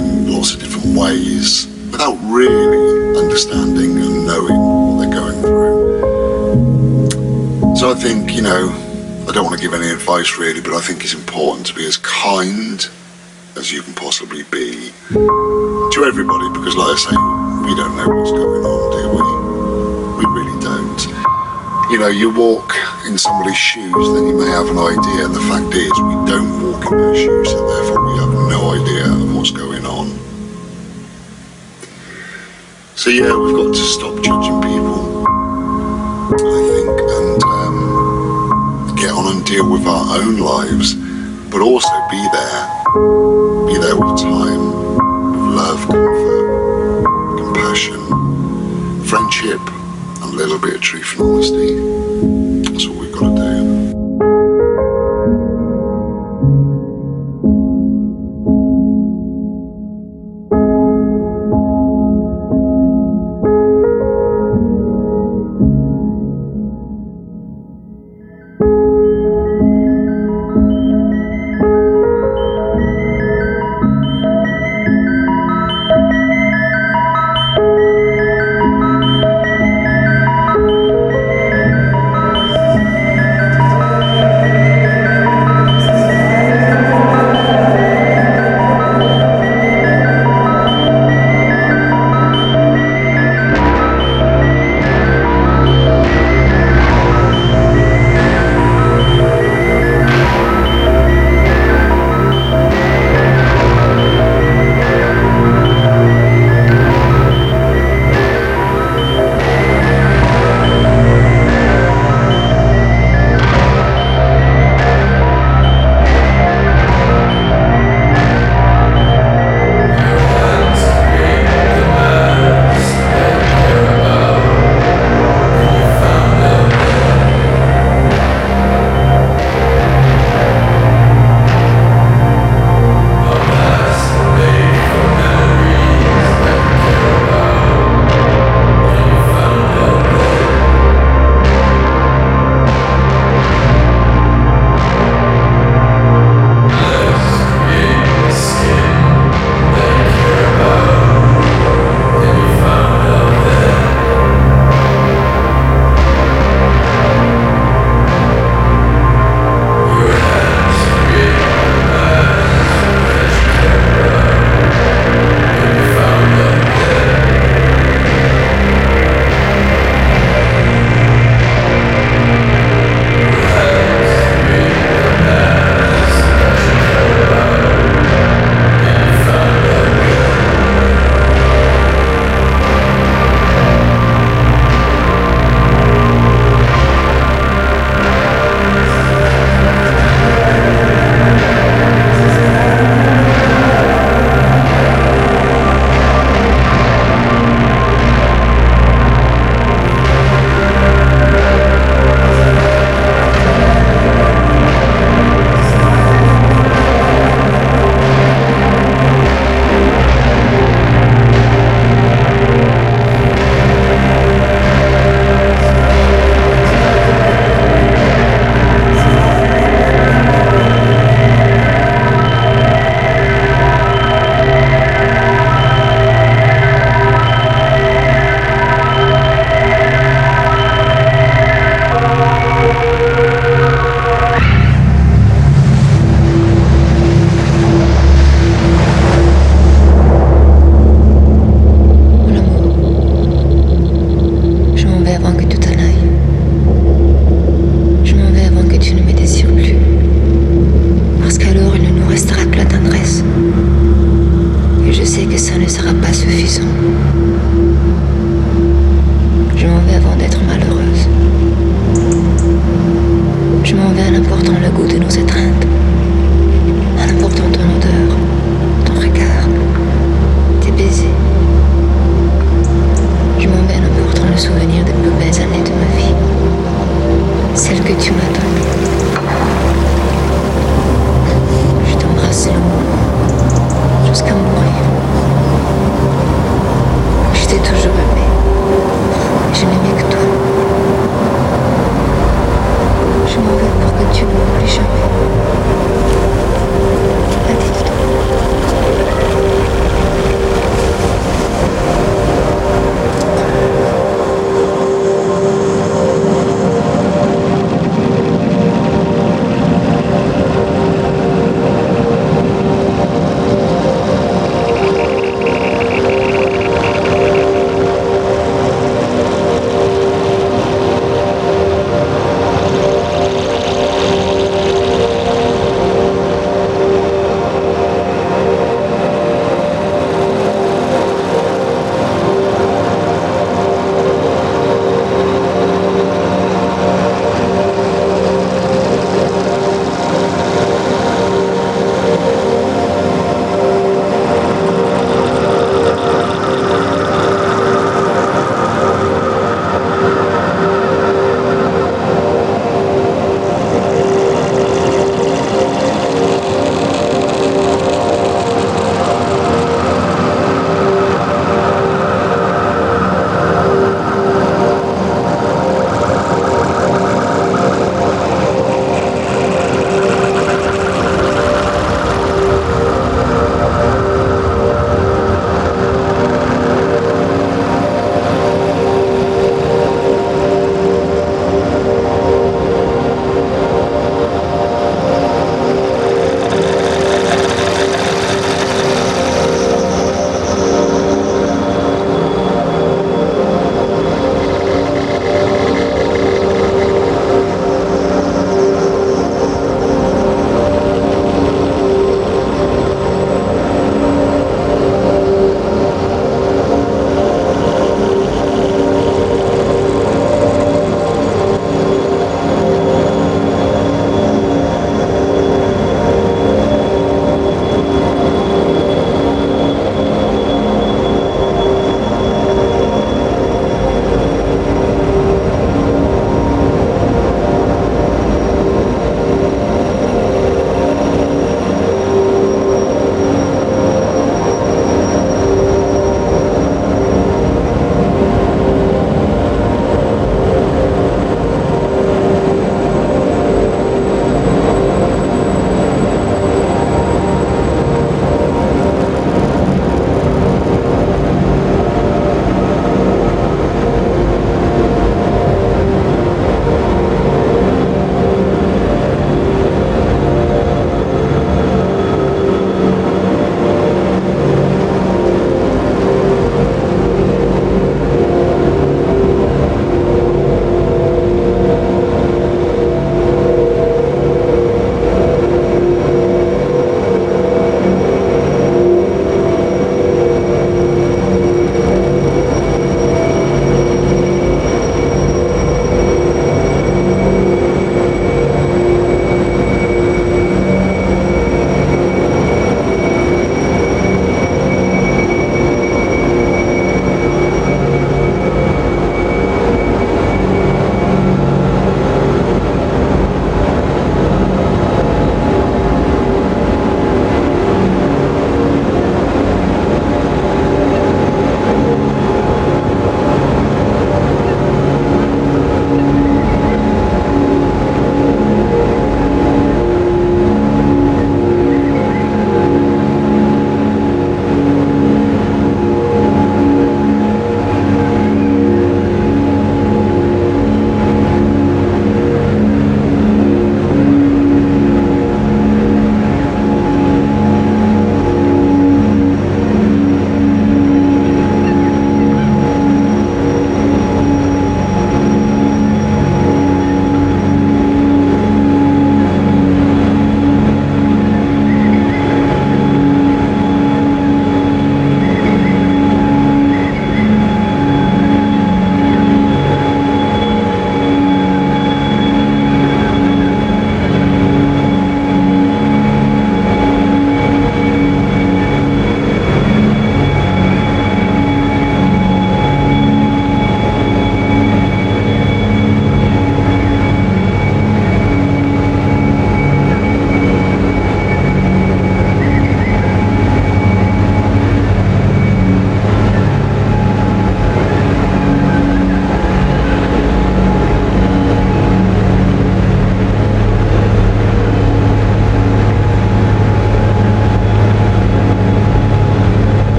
in lots of different ways without really understanding and knowing what they're going through. So I think, you know, I don't want to give any advice really, but I think it's important to be as kind as you can possibly be to everybody because, like I say, we don't know what's going on, do we? We really don't. You know, you walk in somebody's shoes, then you may have an idea, and the fact is, we don't walk in their shoes, so therefore we have no idea what's going on. So yeah, we've got to stop judging people, I think, and um, get on and deal with our own lives, but also be there, be there with time, with love, comfort, compassion, friendship, and a little bit of truth and honesty. That's what we've got to do.